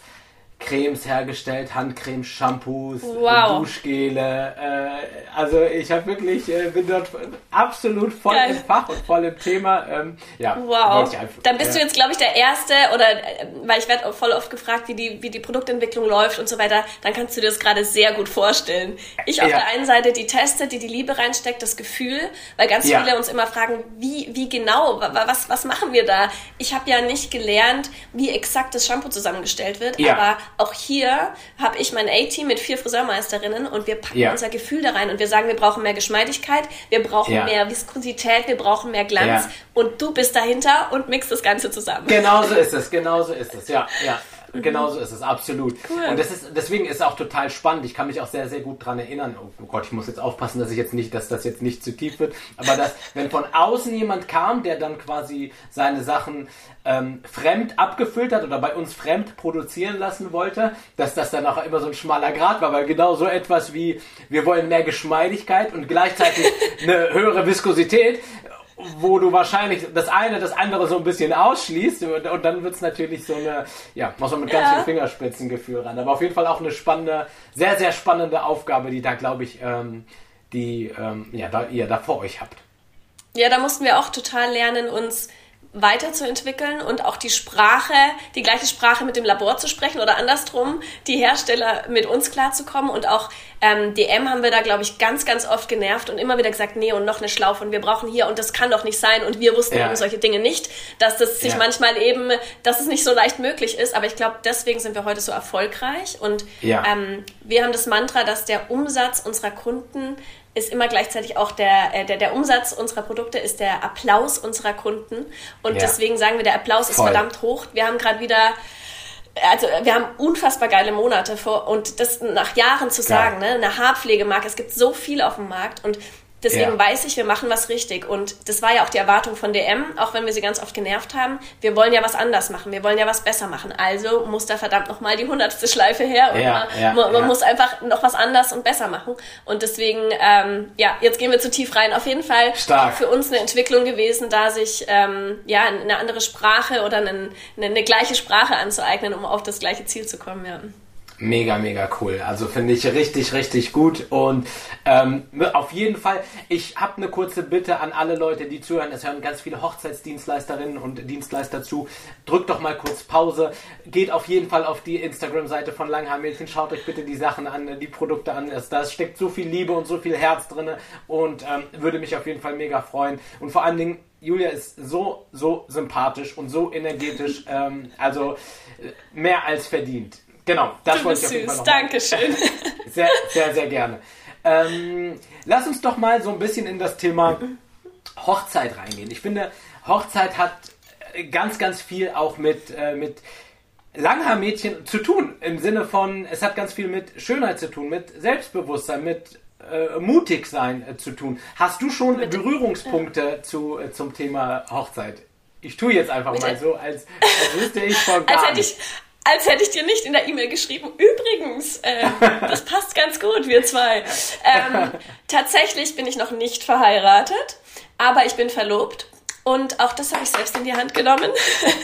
Cremes hergestellt, Handcremes, Shampoos, wow. Duschgele. Äh, also ich habe wirklich, äh, bin dort absolut voll Geil. im Fach und voll im Thema. Ähm, ja, wow. Einfach, Dann bist ja. du jetzt, glaube ich, der Erste, oder äh, weil ich werde voll oft gefragt, wie die, wie die Produktentwicklung läuft und so weiter, dann kannst du dir das gerade sehr gut vorstellen. Ich auf ja. der einen Seite die testet, die die Liebe reinsteckt, das Gefühl, weil ganz ja. viele uns immer fragen, wie, wie genau, was, was machen wir da? Ich habe ja nicht gelernt, wie exakt das Shampoo zusammengestellt wird, aber auch hier habe ich mein A-Team mit vier Friseurmeisterinnen und wir packen ja. unser Gefühl da rein und wir sagen, wir brauchen mehr Geschmeidigkeit, wir brauchen ja. mehr Viskosität, wir brauchen mehr Glanz ja. und du bist dahinter und mixt das Ganze zusammen. Genauso ist es, genauso ist es, ja, ja. Mhm. Genauso ist es, absolut. Cool. Und das ist, deswegen ist es auch total spannend. Ich kann mich auch sehr, sehr gut daran erinnern. Oh Gott, ich muss jetzt aufpassen, dass ich jetzt nicht, dass das jetzt nicht zu tief wird. Aber dass, wenn von außen jemand kam, der dann quasi seine Sachen ähm, fremd abgefüllt hat oder bei uns fremd produzieren lassen wollte, dass das dann auch immer so ein schmaler Grad war, weil genau so etwas wie, wir wollen mehr Geschmeidigkeit und gleichzeitig eine höhere Viskosität wo du wahrscheinlich das eine, das andere so ein bisschen ausschließt und, und dann wird es natürlich so eine, ja, muss man mit ganz Ja. viel Fingerspitzengefühl ran. Aber auf jeden Fall auch eine spannende, sehr, sehr spannende Aufgabe, die da, glaube ich, ähm, die ähm, ja, da, ihr da vor euch habt. Ja, da mussten wir auch total lernen, uns weiterzuentwickeln und auch die Sprache, die gleiche Sprache mit dem Labor zu sprechen oder andersrum, die Hersteller mit uns klarzukommen und auch ähm, DM haben wir da, glaube ich, ganz, ganz oft genervt und immer wieder gesagt, nee, und noch eine Schlaufe und wir brauchen hier und das kann doch nicht sein und wir wussten Ja. eben solche Dinge nicht, dass das sich Ja. manchmal eben, dass es nicht so leicht möglich ist, aber ich glaube, deswegen sind wir heute so erfolgreich und Ja. ähm, wir haben das Mantra, dass der Umsatz unserer Kunden ist immer gleichzeitig auch der, äh, der, der Umsatz unserer Produkte ist der Applaus unserer Kunden. Und Ja. deswegen sagen wir, der Applaus ist Voll. verdammt hoch. Wir haben gerade wieder, also wir haben unfassbar geile Monate vor und das nach Jahren zu sagen, ne? eine Haarpflegemarke, es gibt so viel auf dem Markt und Deswegen Ja. weiß ich, wir machen was richtig. Und das war ja auch die Erwartung von DM, auch wenn wir sie ganz oft genervt haben. Wir wollen ja was anders machen. Wir wollen ja was besser machen. Also muss da verdammt nochmal die hundertste Schleife her. Und Ja, man, ja, man, muss einfach noch was anders und besser machen. Und deswegen, ähm, ja, jetzt gehen wir zu tief rein. Auf jeden Fall Stark. für uns eine Entwicklung gewesen, da sich ähm, ja eine andere Sprache oder eine, eine, eine gleiche Sprache anzueignen, um auf das gleiche Ziel zu kommen. Ja. Mega, mega cool. Also finde ich richtig, richtig gut. Und ähm, auf jeden Fall, ich habe eine kurze Bitte an alle Leute, die zuhören. Es hören ganz viele Hochzeitsdienstleisterinnen und Dienstleister zu. Drückt doch mal kurz Pause. Geht auf jeden Fall auf die Instagram-Seite von Langhaar-Mädchen. Schaut euch bitte die Sachen an, die Produkte an. Da steckt so viel Liebe und so viel Herz drin. Und ähm, würde mich auf jeden Fall mega freuen. Und vor allen Dingen, Julia ist so, so sympathisch und so energetisch. Ähm, also äh, mehr als verdient. Genau, das Du wollte bist ich auf süß. Dankeschön. sehr, sehr, sehr gerne. Ähm, lass uns doch mal so ein bisschen in das Thema Hochzeit reingehen. Ich finde, Hochzeit hat äh, ganz, ganz viel auch mit, äh, mit Langhaarmädchen zu tun. Im Sinne von, es hat ganz viel mit Schönheit zu tun, mit Selbstbewusstsein, mit äh, mutig sein äh, zu tun. Hast du schon Berührungspunkte zu, äh, zum Thema Hochzeit? Ich tue jetzt einfach mal so, als, als wüsste ich von gar Als hätte ich, als hätte ich dir nicht in der E-Mail geschrieben. Übrigens, ähm, das passt ganz gut, wir zwei. Ähm, tatsächlich bin ich noch nicht verheiratet, aber ich bin verlobt. Und auch das habe ich selbst in die Hand genommen.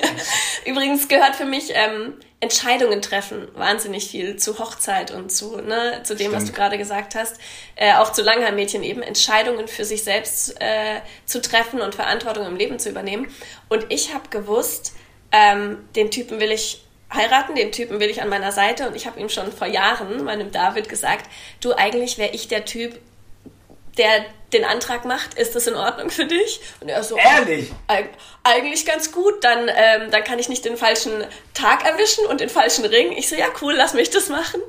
Übrigens gehört für mich ähm, Entscheidungen treffen wahnsinnig viel zu Hochzeit und zu, ne, zu dem, was du Stimmt. gerade gesagt hast. Äh, auch zu Langhaarmädchen eben, Entscheidungen für sich selbst äh, zu treffen und Verantwortung im Leben zu übernehmen. Und ich habe gewusst, ähm, den Typen will ich heiraten, den Typen will ich an meiner Seite. Und ich habe ihm schon vor Jahren, meinem David, gesagt, du, eigentlich wäre ich der Typ, der den Antrag macht, ist das in Ordnung für dich? Und er so, Ehrlich? Eig eigentlich ganz gut, dann, ähm, dann kann ich nicht den falschen Tag erwischen und den falschen Ring. Ich so, ja cool, lass mich das machen.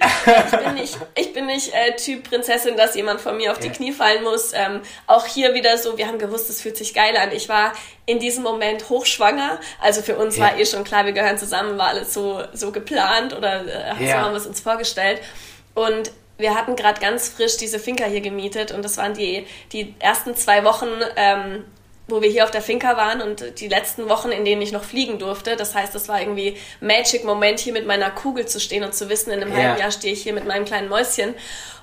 ich bin nicht, ich bin nicht äh, Typ Prinzessin, dass jemand von mir auf die. Knie fallen muss. Ähm, auch hier wieder so, wir haben gewusst, es fühlt sich geil an. Ich war in diesem Moment hochschwanger. Also für uns Ja. war eh schon klar, wir gehören zusammen, war alles so, so geplant oder äh, so Ja. haben wir es uns vorgestellt. Und wir hatten gerade ganz frisch diese Finca hier gemietet und das waren die, die ersten zwei Wochen, ähm, wo wir hier auf der Finca waren und die letzten Wochen, in denen ich noch fliegen durfte. Das heißt, das war irgendwie Magic Moment, hier mit meiner Kugel zu stehen und zu wissen, in einem Ja. halben Jahr stehe ich hier mit meinem kleinen Mäuschen.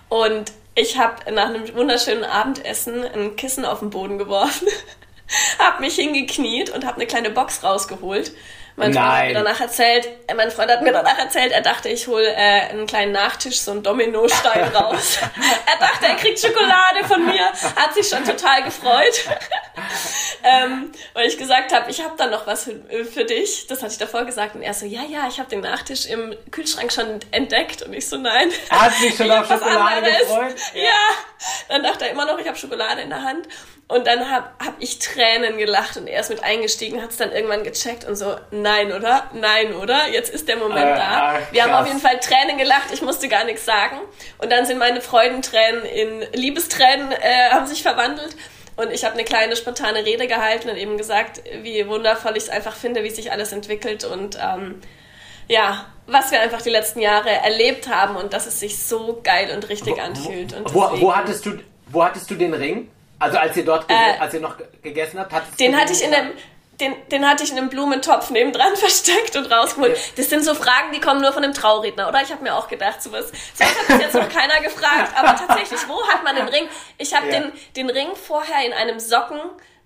Und ich habe nach einem wunderschönen Abendessen ein Kissen auf den Boden geworfen, habe mich hingekniet und habe eine kleine Box rausgeholt. Mein Freund hat Nein. mir danach erzählt, äh, mein Freund hat mir danach erzählt, er dachte, ich hole äh, einen kleinen Nachtisch, so einen Dominostein raus. er dachte, er kriegt Schokolade von mir, hat sich schon total gefreut. ähm, weil ich gesagt habe, ich habe da noch was für, für dich. Das hatte ich davor gesagt. Und er so, ja, ja, ich habe den Nachtisch im Kühlschrank schon entdeckt. Und ich so, nein. Er hat sich schon auf Schokolade gefreut. Ja. Dann dachte er immer noch, ich habe Schokolade in der Hand. Und dann habe hab ich Tränen gelacht und er ist mit eingestiegen, hat es dann irgendwann gecheckt und so, nein, oder? Nein, oder? Jetzt ist der Moment Äh, da. ah, Wir haben auf jeden Fall Tränen gelacht, ich musste gar nichts sagen. Und dann sind meine Freudentränen in Liebestränen äh, haben sich verwandelt. Und ich habe eine kleine spontane Rede gehalten und eben gesagt, wie wundervoll ich es einfach finde, wie sich alles entwickelt und ähm, ja, was wir einfach die letzten Jahre erlebt haben und dass es sich so geil und richtig anfühlt. Und Wo, wo, hattest du, wo hattest du den Ring? Also als ihr dort, Äh, als ihr noch ge- gegessen habt, hattest Den hatte ich in einem, den, den hatte ich in einem Blumentopf nebendran versteckt und rausgeholt. Das sind so Fragen, die kommen nur von einem Trauredner, oder? Ich habe mir auch gedacht, sowas, sowas hat bis jetzt noch keiner gefragt. Aber tatsächlich, wo hat man den Ring? Ich habe Ja. den, den Ring vorher in einem Socken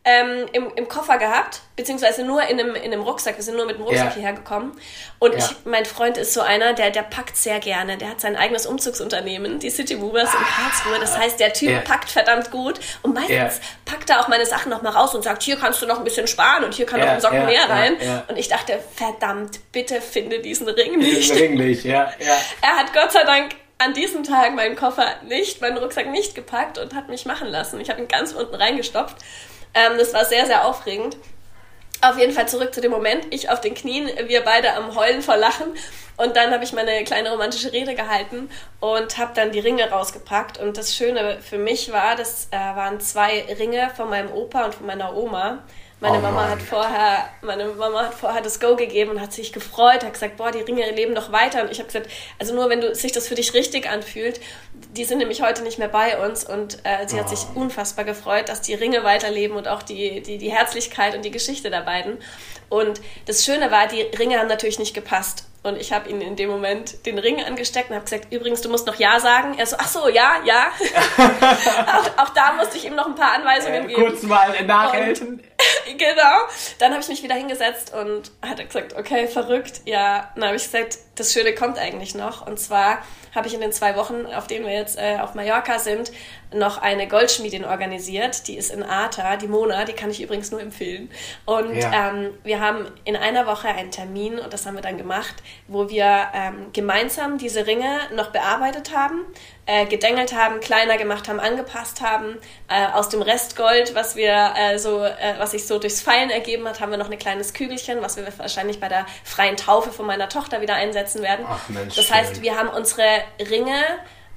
ähm, im, im Koffer gehabt, beziehungsweise nur in einem, in einem Rucksack. Wir sind nur mit dem Rucksack Ja. hierher gekommen. Und Ja. ich, mein Freund ist so einer, der, der packt sehr gerne. Der hat sein eigenes Umzugsunternehmen, die City Movers in Karlsruhe. Das heißt, der Typ Ja. packt verdammt gut. Und meistens packt er auch meine Sachen noch mal raus und sagt, hier kannst du noch ein bisschen sparen und hier kann noch ein Socken mehr rein. Und ich dachte, verdammt, bitte finde diesen Ring nicht. Ringlich, ja, ja. Er hat Gott sei Dank an diesem Tag meinen Koffer nicht, meinen Rucksack nicht gepackt und hat mich machen lassen. Ich habe ihn ganz unten reingestopft. Ähm, das war sehr, sehr aufregend. Auf jeden Fall zurück zu dem Moment. Ich auf den Knien, wir beide am Heulen vor Lachen. Und dann habe ich meine kleine romantische Rede gehalten und habe dann die Ringe rausgepackt. Und das Schöne für mich war, das äh, waren zwei Ringe von meinem Opa und von meiner Oma. Meine Oh Mama hat vorher, meine Mama hat vorher das Go gegeben und hat sich gefreut, hat gesagt, boah, die Ringe leben noch weiter. Und ich habe gesagt, also nur wenn du sich das für dich richtig anfühlt, die sind nämlich heute nicht mehr bei uns und äh, sie hat sich Oh. unfassbar gefreut, dass die Ringe weiterleben und auch die, die, die Herzlichkeit und die Geschichte der beiden. Und das Schöne war, die Ringe haben natürlich nicht gepasst. Und ich habe ihm in dem Moment den Ring angesteckt und habe gesagt, übrigens, du musst noch Ja sagen. Er so, ach so, ja, ja. auch, auch da musste ich ihm noch ein paar Anweisungen Äh, geben. kurz mal nachhelfen. Genau. Dann habe ich mich wieder hingesetzt und hat er gesagt, okay, verrückt. Ja, dann habe ich gesagt, das Schöne kommt eigentlich noch. Und zwar habe ich in den zwei Wochen, auf denen wir jetzt äh, auf Mallorca sind, noch eine Goldschmiedin organisiert. Die ist in Arta, die Mona, die kann ich übrigens nur empfehlen. Und Ja. ähm, wir haben in einer Woche einen Termin, und das haben wir dann gemacht, wo wir ähm, gemeinsam diese Ringe noch bearbeitet haben, äh, gedengelt haben, kleiner gemacht haben, angepasst haben. Äh, aus dem Restgold, was wir äh, so, äh, was sich so durchs Feilen ergeben hat, haben wir noch ein kleines Kügelchen, was wir wahrscheinlich bei der freien Taufe von meiner Tochter wieder einsetzen werden. Ach, Mensch, das heißt, wir haben unsere Ringe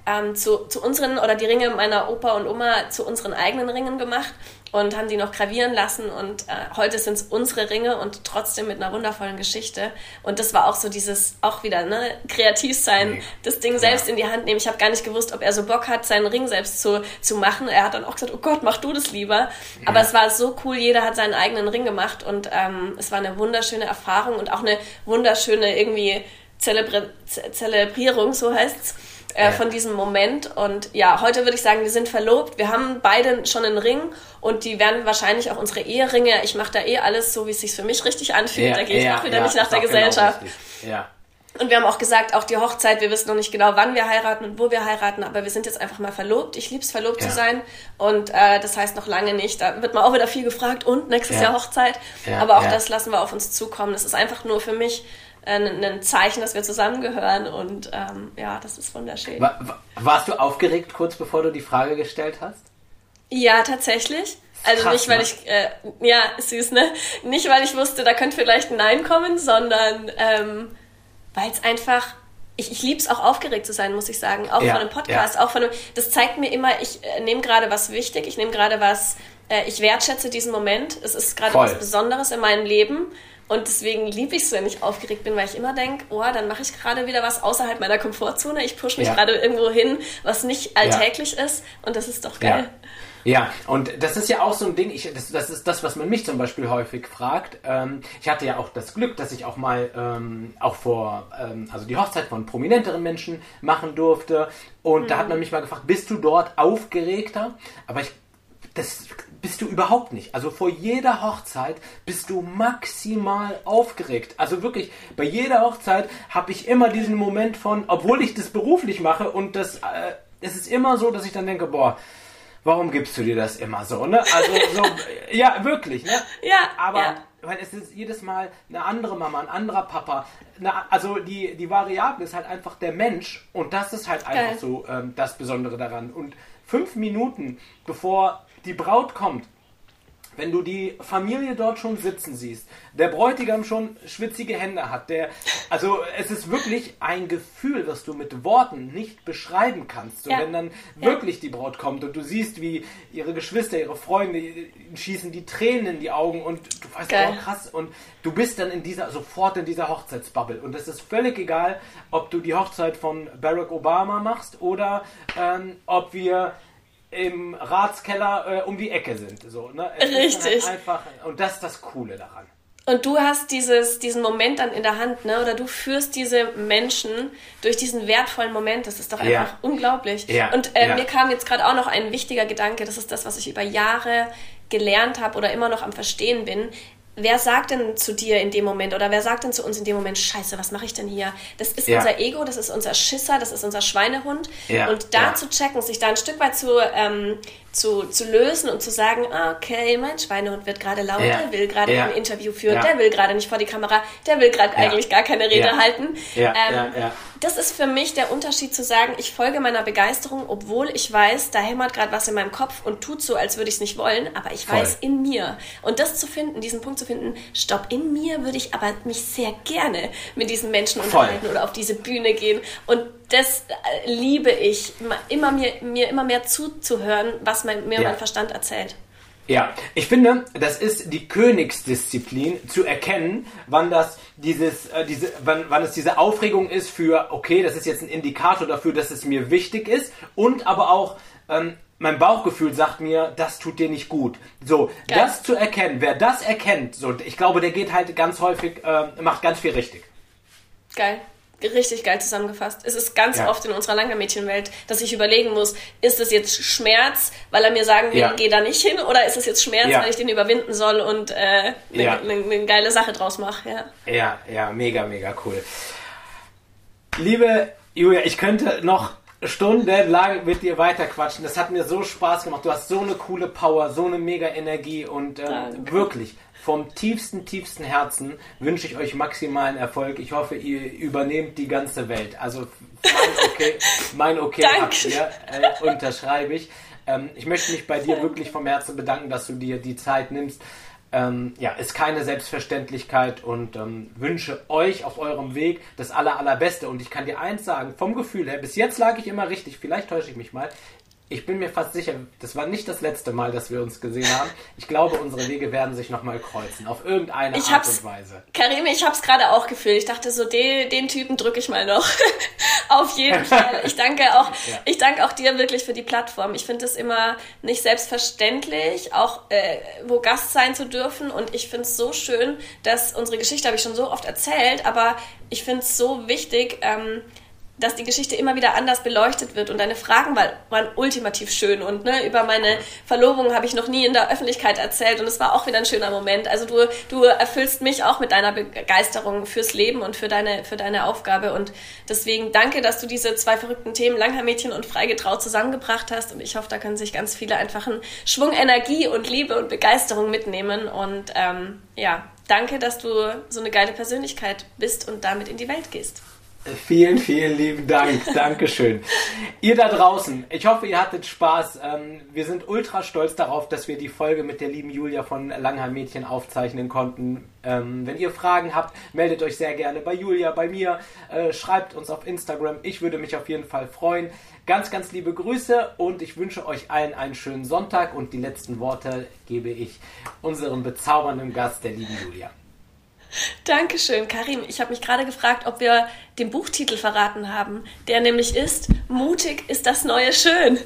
ähm, zu, zu unseren oder die Ringe meiner Opa und Oma zu unseren eigenen Ringen gemacht und haben die noch gravieren lassen. Und äh, heute sind es unsere Ringe und trotzdem mit einer wundervollen Geschichte. Und das war auch so dieses auch wieder ne kreativ sein Nee. das Ding selbst in die Hand nehmen. Ich habe gar nicht gewusst ob er so Bock hat seinen Ring selbst zu, zu machen. Er hat dann auch gesagt oh Gott mach du das lieber. Aber es war so cool jeder hat seinen eigenen Ring gemacht. Und ähm, es war eine wunderschöne Erfahrung und auch eine wunderschöne irgendwie Zelebri Ze- Zelebrierung so heißt's äh, Ja. von diesem Moment. Und ja, heute würde ich sagen, wir sind verlobt. Wir haben beide schon einen Ring und die werden wahrscheinlich auch unsere Eheringe. Ich mache da eh alles so, wie es sich für mich richtig anfühlt. da gehe ich auch wieder nicht nach der genau Gesellschaft. richtig. ja. Und wir haben auch gesagt, auch die Hochzeit, wir wissen noch nicht genau, wann wir heiraten und wo wir heiraten, aber wir sind jetzt einfach mal verlobt. Ich lieb's, verlobt Ja. zu sein. Und äh, das heißt noch lange nicht. Da wird man auch wieder viel gefragt und nächstes Ja. Jahr Hochzeit. Ja, aber auch ja. das lassen wir auf uns zukommen. Das ist einfach nur für mich ein, ein Zeichen, dass wir zusammengehören. Und ähm, ja, das ist wunderschön. Wa- wa- Warst du aufgeregt kurz bevor du die Frage gestellt hast? Ja, tatsächlich. Also Krass, nicht, weil ne? ich, äh, ja, süß, ne? Nicht, weil ich wusste, da könnte vielleicht ein Nein kommen, sondern ähm, weil es einfach, ich, ich liebe es auch aufgeregt zu sein, muss ich sagen. Auch Ja, von einem Podcast, auch von einem, das zeigt mir immer, ich äh, nehme gerade was wichtig, ich nehme gerade was, äh, ich wertschätze diesen Moment. Es ist gerade was Besonderes in meinem Leben. Und deswegen liebe ich es, wenn ich aufgeregt bin, weil ich immer denke, oh, dann mache ich gerade wieder was außerhalb meiner Komfortzone. Ich pushe mich Ja. gerade irgendwo hin, was nicht alltäglich ist. Und das ist doch geil. Ja, und das ist ja auch so ein Ding, ich, das, das ist das, was man mich zum Beispiel häufig fragt. Ähm, ich hatte ja auch das Glück, dass ich auch mal ähm, auch vor, ähm, also die Hochzeit von prominenteren Menschen machen durfte. Und da hat man mich mal gefragt, bist du dort aufgeregter? Aber ich, das bist du überhaupt nicht. Also vor jeder Hochzeit bist du maximal aufgeregt. Also wirklich, bei jeder Hochzeit habe ich immer diesen Moment von, obwohl ich das beruflich mache und das, äh, es ist immer so, dass ich dann denke, boah, warum gibst du dir das immer so, ne? Also so, ja, wirklich, ne? Ja, Aber ja. weil es ist jedes Mal eine andere Mama, ein anderer Papa. Eine, also die, die Variable ist halt einfach der Mensch und das ist halt einfach Geil. so ähm, das Besondere daran. Und fünf Minuten bevor die Braut kommt, wenn du die Familie dort schon sitzen siehst, der Bräutigam schon schwitzige Hände hat, der, also es ist wirklich ein Gefühl, das du mit Worten nicht beschreiben kannst. So, Ja. wenn dann Ja. wirklich die Braut kommt und du siehst, wie ihre Geschwister, ihre Freunde schießen die Tränen in die Augen und du weißt, Geil. oh krass, und du bist dann in dieser, sofort in dieser Hochzeitsbubble. Und es ist völlig egal, ob du die Hochzeit von Barack Obama machst oder ähm, ob wir im Ratskeller äh, um die Ecke sind. So, ne? Es ist Richtig. Halt einfach, und das ist das Coole daran. Und du hast dieses, diesen Moment dann in der Hand, ne? Oder du führst diese Menschen durch diesen wertvollen Moment. Das ist doch einfach Ja. unglaublich. Ja, Und äh, ja. mir kam jetzt gerade auch noch ein wichtiger Gedanke. Das ist das, was ich über Jahre gelernt habe oder immer noch am Verstehen bin, wer sagt denn zu dir in dem Moment oder wer sagt denn zu uns in dem Moment, scheiße, was mache ich denn hier? Das ist ja. unser Ego, das ist unser Schisser, das ist unser Schweinehund. Ja. Und da ja. zu checken, sich da ein Stück weit zu, ähm, zu, zu lösen und zu sagen, ah, okay, mein Schweinehund wird gerade laut, der will gerade ein Interview führen, der will gerade nicht vor die Kamera, der will gerade eigentlich gar keine Rede halten. Ähm, das ist für mich der Unterschied zu sagen, ich folge meiner Begeisterung, obwohl ich weiß, da hämmert gerade was in meinem Kopf und tut so, als würde ich es nicht wollen, aber ich Voll. weiß in mir. Und das zu finden, diesen Punkt zu finden, stopp, in mir würde ich aber mich sehr gerne mit diesen Menschen Voll. unterhalten oder auf diese Bühne gehen. Und das äh, liebe ich, immer mir, mir immer mehr zuzuhören, was mein, mir ja. mein Verstand erzählt. Ja, ich finde, das ist die Königsdisziplin, zu erkennen, wann das dieses, äh, diese, wann, wann es diese Aufregung ist für, okay, das ist jetzt ein Indikator dafür, dass es mir wichtig ist und aber auch, ähm, mein Bauchgefühl sagt mir, das tut dir nicht gut. So, Geil. das zu erkennen, wer das erkennt, so, ich glaube, der geht halt ganz häufig, äh, macht ganz viel richtig. Geil richtig geil zusammengefasst. Es ist ganz ja. oft in unserer Langermädchenwelt, dass ich überlegen muss, ist es jetzt Schmerz, weil er mir sagen will, ja. geh da nicht hin, oder ist es jetzt Schmerz, ja. weil ich den überwinden soll und eine äh, ne, ne, ne geile Sache draus mache. Ja. ja, ja, mega, mega cool. Liebe Julia, ich könnte noch stundenlang mit dir weiterquatschen. Das hat mir so Spaß gemacht. Du hast so eine coole Power, so eine mega Energie und ähm, wirklich vom tiefsten, tiefsten Herzen wünsche ich euch maximalen Erfolg. Ich hoffe, ihr übernehmt die ganze Welt. Also mein Okay, mein okay habt ihr, äh, unterschreibe ich. Ähm, ich möchte mich bei dir wirklich vom Herzen bedanken, dass du dir die Zeit nimmst. Ähm, ja, ist keine Selbstverständlichkeit und ähm, wünsche euch auf eurem Weg das aller, allerbeste. Und ich kann dir eins sagen, vom Gefühl her, bis jetzt lag ich immer richtig, vielleicht täusche ich mich mal ich bin mir fast sicher, das war nicht das letzte Mal, dass wir uns gesehen haben. Ich glaube, unsere Wege werden sich nochmal kreuzen, auf irgendeine ich Art und Weise. Karim, ich habe es gerade auch gefühlt. Ich dachte so, den, den Typen drücke ich mal noch. auf jeden Fall. Ich danke auch, ja. ich danke auch dir wirklich für die Plattform. Ich finde es immer nicht selbstverständlich, auch äh, wo Gast sein zu dürfen. Und ich finde es so schön, dass unsere Geschichte habe ich schon so oft erzählt, aber ich finde es so wichtig. Ähm, dass die Geschichte immer wieder anders beleuchtet wird und deine Fragen waren ultimativ schön und ne, über meine Verlobung habe ich noch nie in der Öffentlichkeit erzählt und es war auch wieder ein schöner Moment. Also du, du erfüllst mich auch mit deiner Begeisterung fürs Leben und für deine, für deine Aufgabe und deswegen danke, dass du diese zwei verrückten Themen, Langhaarmädchen und Freigetraut, zusammengebracht hast und ich hoffe, da können sich ganz viele einfach einen Schwung Energie und Liebe und Begeisterung mitnehmen und ähm, ja, danke, dass du so eine geile Persönlichkeit bist und damit in die Welt gehst. Vielen, vielen lieben Dank. Dankeschön. ihr da draußen, ich hoffe, ihr hattet Spaß. Ähm, wir sind ultra stolz darauf, dass wir die Folge mit der lieben Julia von Langheim Mädchen aufzeichnen konnten. Ähm, wenn ihr Fragen habt, meldet euch sehr gerne bei Julia, bei mir. Äh, schreibt uns auf Instagram. Ich würde mich auf jeden Fall freuen. Ganz, ganz liebe Grüße und ich wünsche euch allen einen schönen Sonntag und die letzten Worte gebe ich unserem bezaubernden Gast, der lieben Julia. Dankeschön, Karim. Ich habe mich gerade gefragt, ob wir den Buchtitel verraten haben, der nämlich ist Mutig ist das neue Schön.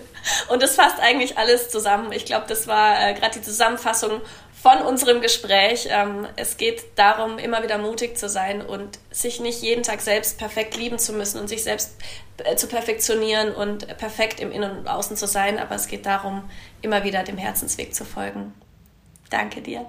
Und das fasst eigentlich alles zusammen. Ich glaube, das war äh, gerade die Zusammenfassung von unserem Gespräch. Ähm, es geht darum, immer wieder mutig zu sein und sich nicht jeden Tag selbst perfekt lieben zu müssen und sich selbst äh, zu perfektionieren und perfekt im Innen und Außen zu sein. Aber es geht darum, immer wieder dem Herzensweg zu folgen. Danke dir.